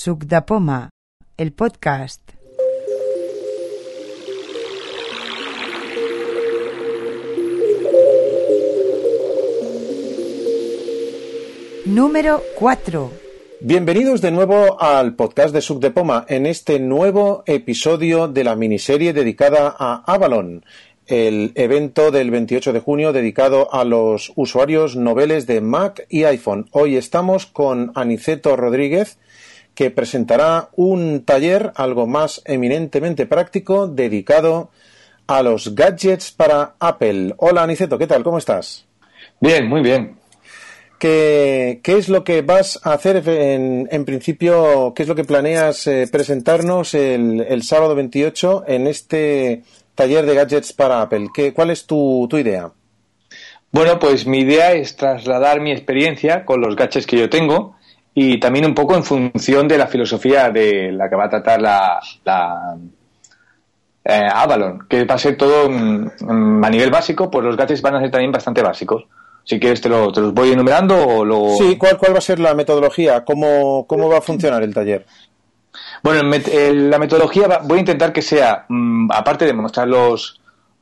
Suc de Poma, el podcast. Número 4. Bienvenidos de nuevo al podcast de Suc de Poma en este nuevo episodio de la miniserie dedicada a Avalon, el evento del 28 de junio dedicado a los usuarios noveles de Mac y iPhone. Hoy estamos con Aniceto Rodríguez, que presentará un taller algo más eminentemente práctico dedicado a los gadgets para Apple. Hola Aniceto, ¿qué tal? ¿Cómo estás? Bien, muy bien. ¿Qué, qué es lo que vas a hacer en, en principio? ¿Qué es lo que planeas eh, presentarnos el, el sábado 28 en este taller de gadgets para Apple. ¿Qué, ¿Cuál es tu, tu, idea? Bueno, pues mi idea es trasladar mi experiencia con los gadgets que yo tengo y también un poco en función de la filosofía de la que va a tratar la, la eh, Avalon, que va a ser todo mm, a nivel básico, pues los gadgets van a ser también bastante básicos. Si quieres te, lo, te los voy enumerando o lo... Sí, ¿cuál, ¿cuál va a ser la metodología? ¿Cómo, cómo va a funcionar el taller? Bueno, la metodología voy a intentar que sea, mmm, aparte de mostrar los,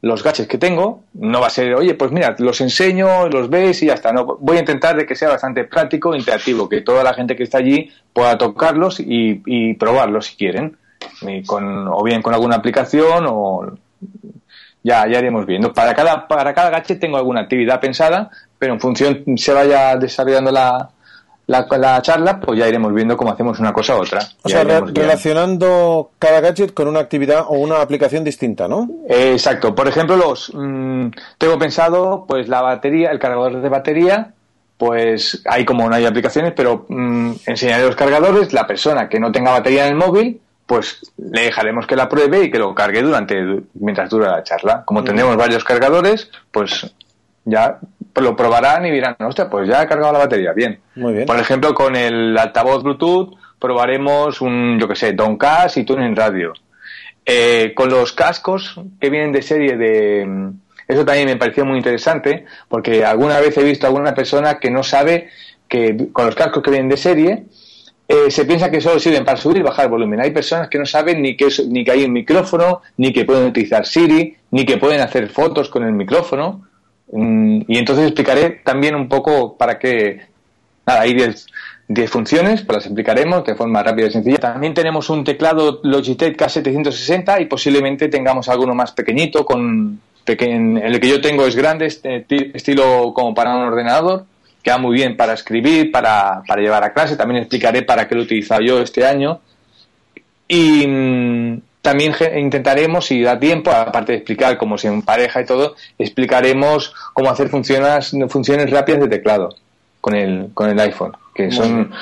los gadgets que tengo, no va a ser, oye, pues mira, los enseño, los ves y ya está. No, voy a intentar de que sea bastante práctico, interactivo, que toda la gente que está allí pueda tocarlos y, probarlos si quieren, o bien con alguna aplicación o ya, ya iremos viendo. Para cada, para cada gadget tengo alguna actividad pensada, pero en función se vaya desarrollando la, la, la, charla, pues ya iremos viendo cómo hacemos una cosa u otra. O sea, re relacionando cada gadget con una actividad o una aplicación distinta, ¿no? Eh, exacto. Por ejemplo, los mmm, tengo pensado, pues la batería, el cargador de batería, pues hay como no hay aplicaciones, pero mmm, enseñaré los cargadores. La persona que no tenga batería en el móvil, pues le dejaremos que la pruebe y que lo cargue durante mientras dura la charla. Como tendremos varios cargadores, pues ya lo probarán y dirán, hostia, pues ya he cargado la batería, bien. Muy bien. Por ejemplo, con el altavoz Bluetooth probaremos un, yo que sé, Doncast y Tuning Radio. Eh, con los cascos que vienen de serie de... Eso también me pareció muy interesante, porque alguna vez he visto a alguna persona que no sabe que con los cascos que vienen de serie, eh, se piensa que solo sirven para subir y bajar el volumen. Hay personas que no saben ni que, ni que hay un micrófono, ni que pueden utilizar Siri, ni que pueden hacer fotos con el micrófono. Y entonces explicaré también un poco para qué. Nada, hay 10 funciones, pues las explicaremos de forma rápida y sencilla. También tenemos un teclado Logitech K760 y posiblemente tengamos alguno más pequeñito, con peque el que yo tengo es grande, este, estilo como para un ordenador, queda muy bien para escribir, para, para llevar a clase. También explicaré para qué lo he utilizado yo este año. Y también intentaremos, si da tiempo, aparte de explicar cómo se en pareja y todo, explicaremos cómo hacer funciones, funciones rápidas de teclado con el, con el iPhone, que son...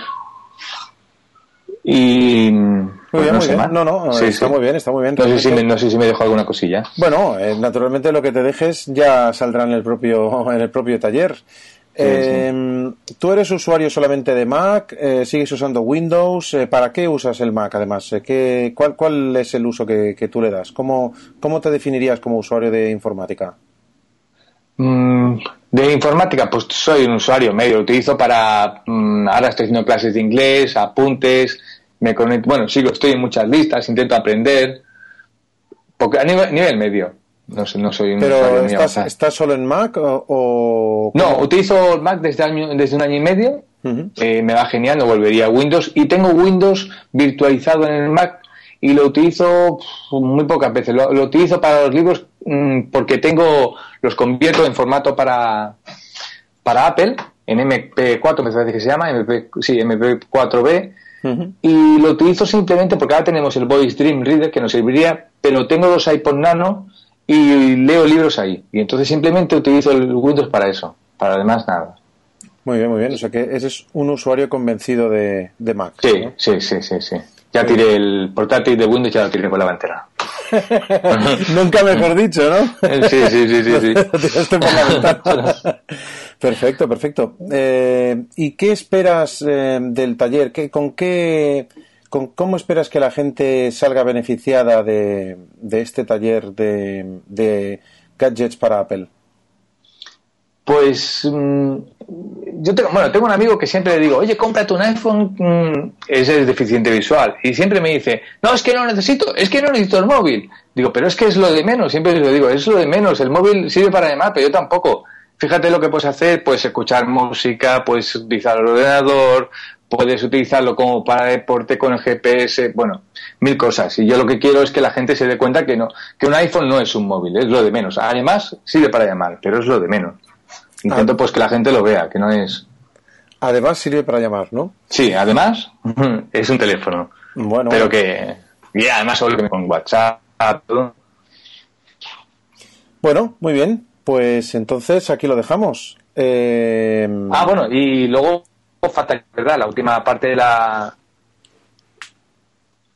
Y... Muy pues no muy bien. Más. No, no, sí, está sí. muy bien, está muy bien. No sé, si me, no sé si me dejo alguna cosilla. Bueno, eh, naturalmente lo que te dejes ya saldrá en el propio, en el propio taller. Eh, ¿Tú eres usuario solamente de Mac? Eh, ¿Sigues usando Windows? Eh, ¿Para qué usas el Mac además? Eh, ¿qué, cuál, ¿Cuál es el uso que, que, tú le das? ¿Cómo, ¿Cómo te definirías como usuario de informática? Mm, de informática, pues soy un usuario medio. Lo utilizo para. Mm, ahora estoy haciendo clases de inglés, apuntes. Me conecto, bueno, sigo, estoy en muchas listas, intento aprender. Porque a nivel, nivel medio. No, no soy un Pero estás, ¿estás, solo en Mac o, o... No, utilizo Mac desde, año, desde un año y medio. Uh -huh. eh, me va genial, no volvería a Windows. Y tengo Windows virtualizado en el Mac y lo utilizo muy pocas veces. Lo, lo utilizo para los libros mmm, porque tengo los convierto en formato para, para Apple, en MP4 me parece que se llama, MP, sí, MP4B. Uh -huh. Y lo utilizo simplemente porque ahora tenemos el Voice Dream Reader que nos serviría, pero tengo los iPod Nano y leo libros ahí. Y entonces simplemente utilizo el Windows para eso, para además nada. Muy bien, muy bien. O sea que ese es un usuario convencido de, de Mac. Sí, ¿no? sí, sí, sí, sí. Ya tiré el portátil de Windows, ya lo tiré con la ventana. Nunca mejor dicho, ¿no? sí, sí, sí, sí. sí. Tiraste por la ventana. perfecto, perfecto. Eh, ¿Y qué esperas eh, del taller? ¿Qué, ¿Con qué con, ¿Cómo esperas que la gente salga beneficiada de, de este taller de, de, gadgets para Apple? Pues mm, yo tengo, bueno, tengo un amigo que siempre le digo, oye, cómprate un iPhone, mm, ese es deficiente visual. Y siempre me dice, no, es que no necesito, es que no necesito el móvil. Digo, pero es que es lo de menos, siempre lo digo, es lo de menos, el móvil sirve para llamar, pero yo tampoco. Fíjate lo que puedes hacer, puedes escuchar música, puedes utilizar el ordenador, puedes utilizarlo como para deporte con el GPS, bueno, mil cosas. Y yo lo que quiero es que la gente se dé cuenta que no, que un iPhone no es un móvil, es lo de menos. Además, sirve para llamar, pero es lo de menos. Intento ah. pues que la gente lo vea, que no es. Además sirve para llamar, ¿no? Sí, además es un teléfono. Bueno. Pero que. Y además solo con WhatsApp, todo. Bueno, muy bien. Pues entonces aquí lo dejamos. Eh... Ah, bueno, y luego falta, ¿verdad? La última parte de la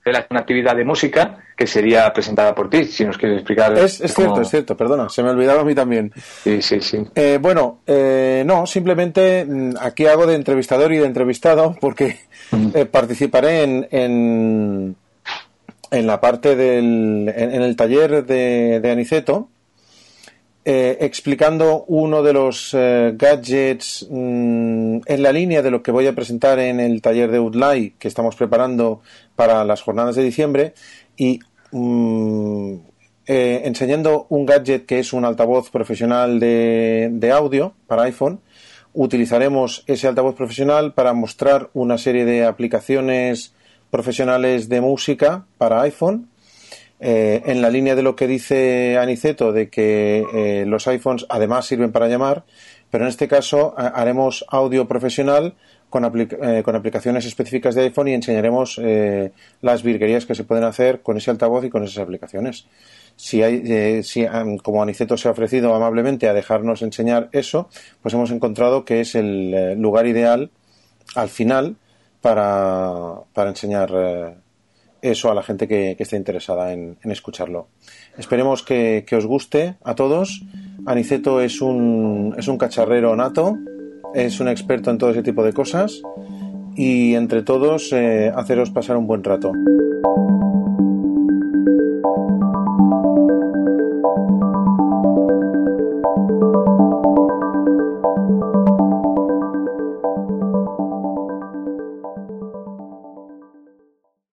de la actividad de música que sería presentada por ti, si nos quieres explicar. Es, cierto, es cierto, perdona, se me olvidaba a mí también. Sí, sí, sí. Eh, bueno, eh, no, simplemente mm, aquí hago de entrevistador y de entrevistado porque eh, participaré en, en, en, la parte del. en, el taller de, de Aniceto eh, explicando uno de los eh, gadgets mm, en la línea de lo que voy a presentar en el taller de Udlay que estamos preparando para las jornadas de diciembre y mm, eh, enseñando un gadget que es un altavoz profesional de audio para iPhone. Utilizaremos ese altavoz profesional para mostrar una serie de aplicaciones profesionales de música para iPhone eh, en la línea de lo que dice Aniceto de que eh, los iPhones además sirven para llamar, pero en este caso haremos audio profesional con, eh, con, aplicaciones específicas de iPhone y enseñaremos las virguerías que se pueden hacer con ese altavoz y con esas aplicaciones. Si, hay, si como Aniceto se ha ofrecido amablemente a dejarnos enseñar eso, pues hemos encontrado que es el lugar ideal al final para enseñar eso a la gente que, esté interesada en, escucharlo. Esperemos que, os guste a todos. Aniceto es un, es un cacharrero nato, es un experto en todo ese tipo de cosas y entre todos eh, haceros pasar un buen rato.